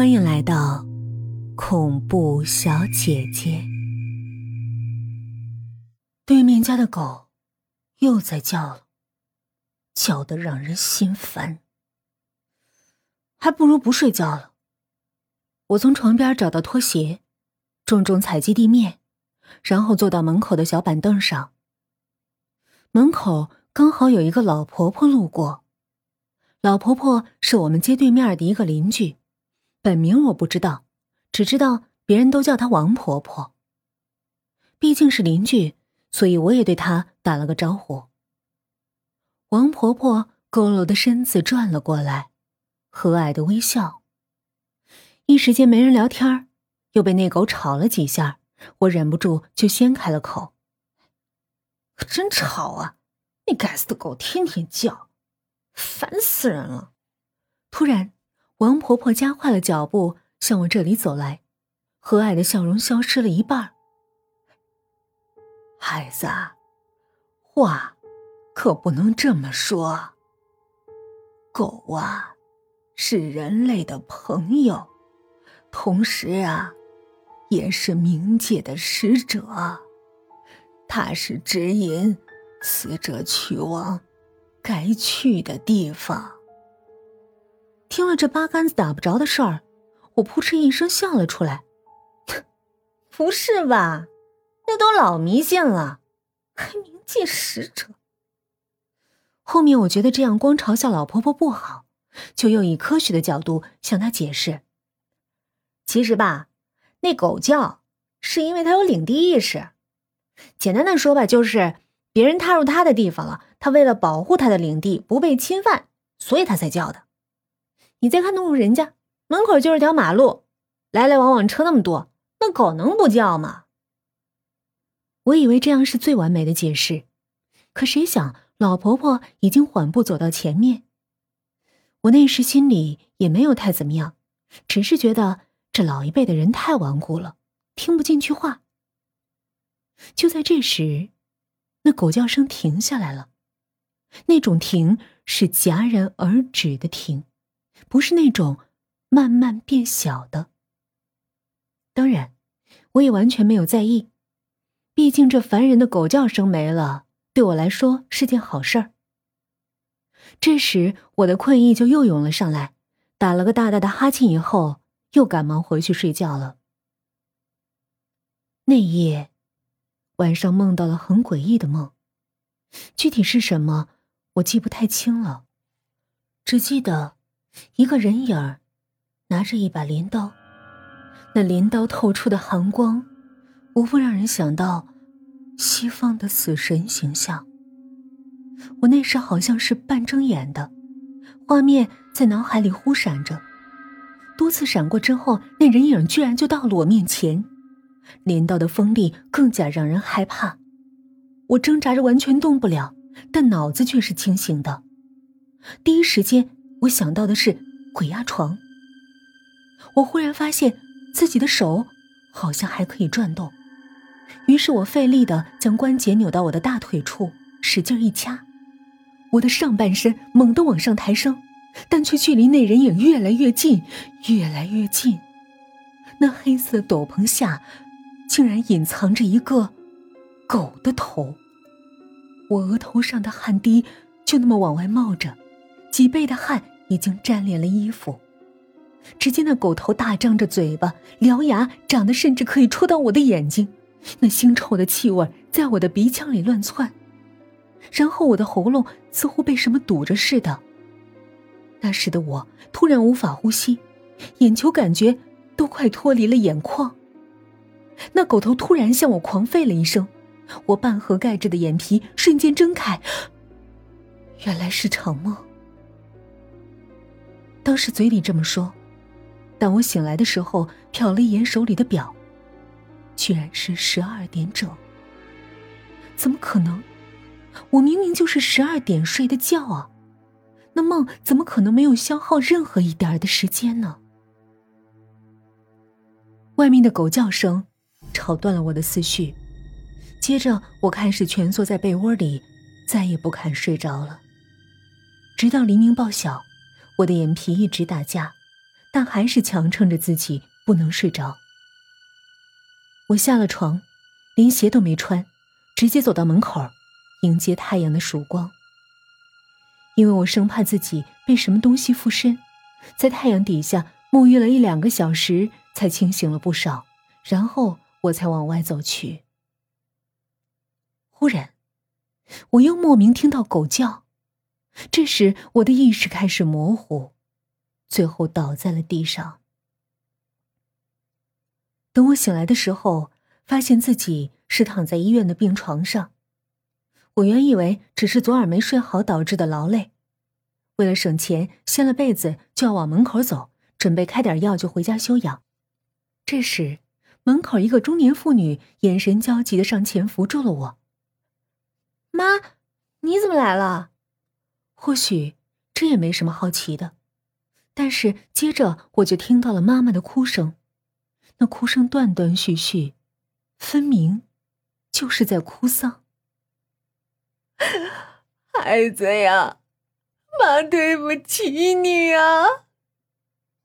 欢迎来到恐怖小姐姐。对面家的狗又在叫了，叫得让人心烦。还不如不睡觉了。我从床边找到拖鞋，重重踩击地面，然后坐到门口的小板凳上。门口刚好有一个老婆婆路过，老婆婆是我们街对面的一个邻居。本名我不知道，只知道别人都叫她王婆婆。毕竟是邻居，所以我也对她打了个招呼。王婆婆佝偻的身子转了过来，和蔼的微笑。一时间没人聊天又被那狗吵了几下，我忍不住就先开了口：“真吵啊！那该死的狗天天叫，烦死人了！”突然。王婆婆加快了脚步向我这里走来，和蔼的笑容消失了一半。孩子，话可不能这么说。狗啊，是人类的朋友，同时啊，也是冥界的使者。它是指引死者去往该去的地方。听了这八竿子打不着的事儿，我扑哧一声笑了出来。不是吧？那都老迷信了，还冥界使者。后面我觉得这样光嘲笑老婆婆不好，就又以科学的角度向她解释。其实吧，那狗叫是因为它有领地意识。简单的说吧，就是别人踏入它的地方了，它为了保护它的领地不被侵犯，所以它才叫的。你再看那户人家，门口就是条马路，来来往往车那么多，那狗能不叫吗？我以为这样是最完美的解释，可谁想老婆婆已经缓步走到前面。我那时心里也没有太怎么样，只是觉得这老一辈的人太顽固了，听不进去话。就在这时，那狗叫声停下来了，那种停是戛然而止的停。不是那种慢慢变小的。当然，我也完全没有在意，毕竟这烦人的狗叫声没了，对我来说是件好事儿。这时，我的困意就又涌了上来，打了个大大的哈欠，以后又赶忙回去睡觉了。那夜晚上梦到了很诡异的梦，具体是什么我记不太清了，只记得。一个人影儿，拿着一把镰刀，那镰刀透出的寒光，无不让人想到西方的死神形象。我那时好像是半睁眼的，画面在脑海里忽闪着，多次闪过之后，那人影居然就到了我面前，镰刀的锋利更加让人害怕。我挣扎着完全动不了，但脑子却是清醒的，第一时间。我想到的是鬼压床。我忽然发现自己的手好像还可以转动，于是我费力的将关节扭到我的大腿处，使劲一掐，我的上半身猛地往上抬升，但却距离那人影越来越近，越来越近。那黑色斗篷下，竟然隐藏着一个狗的头。我额头上的汗滴就那么往外冒着。脊背的汗已经粘连了衣服，只见那狗头大张着嘴巴，獠牙长得甚至可以戳到我的眼睛，那腥臭的气味在我的鼻腔里乱窜，然后我的喉咙似乎被什么堵着似的。那时的我突然无法呼吸，眼球感觉都快脱离了眼眶。那狗头突然向我狂吠了一声，我半合盖着的眼皮瞬间睁开，原来是场梦。当时嘴里这么说，但我醒来的时候瞟了一眼手里的表，居然是十二点整。怎么可能？我明明就是十二点睡的觉啊！那梦怎么可能没有消耗任何一点的时间呢？外面的狗叫声吵断了我的思绪，接着我开始蜷缩在被窝里，再也不肯睡着了，直到黎明报晓。我的眼皮一直打架，但还是强撑着自己不能睡着。我下了床，连鞋都没穿，直接走到门口，迎接太阳的曙光。因为我生怕自己被什么东西附身，在太阳底下沐浴了一两个小时，才清醒了不少。然后我才往外走去。忽然，我又莫名听到狗叫，这时我的意识开始模糊，最后倒在了地上。等我醒来的时候，发现自己是躺在医院的病床上。我原以为只是昨晚没睡好导致的劳累，为了省钱，掀了被子就要往门口走，准备开点药就回家休养。这时，门口一个中年妇女眼神焦急的上前扶住了我。妈，你怎么来了？或许这也没什么好奇的，但是接着我就听到了妈妈的哭声，那哭声断断续续，分明就是在哭丧。孩子呀，妈对不起你呀，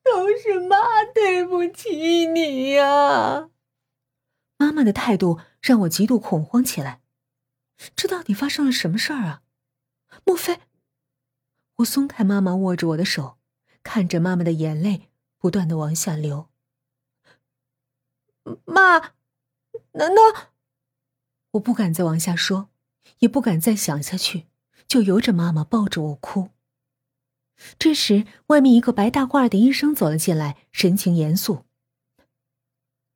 都是妈对不起你呀。妈妈的态度让我极度恐慌起来。这到底发生了什么事儿啊？莫非……我松开妈妈握着我的手，看着妈妈的眼泪不断的往下流。妈，难道……我不敢再往下说，也不敢再想下去，就由着妈妈抱着我哭。这时，外面一个白大褂的医生走了进来，神情严肃：“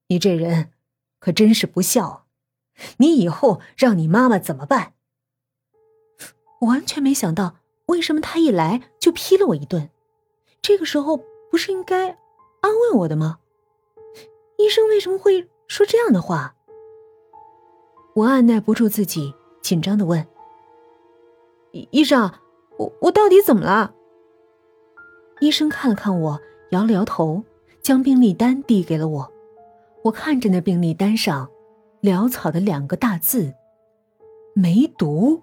你这人可真是不孝。”你以后让你妈妈怎么办？我完全没想到，为什么他一来就批了我一顿。这个时候不是应该安慰我的吗？医生为什么会说这样的话？我按耐不住自己，紧张的问：“医生，我我到底怎么了？”医生看了看我，摇了摇头，将病历单递给了我。我看着那病历单上。潦草的两个大字，梅毒。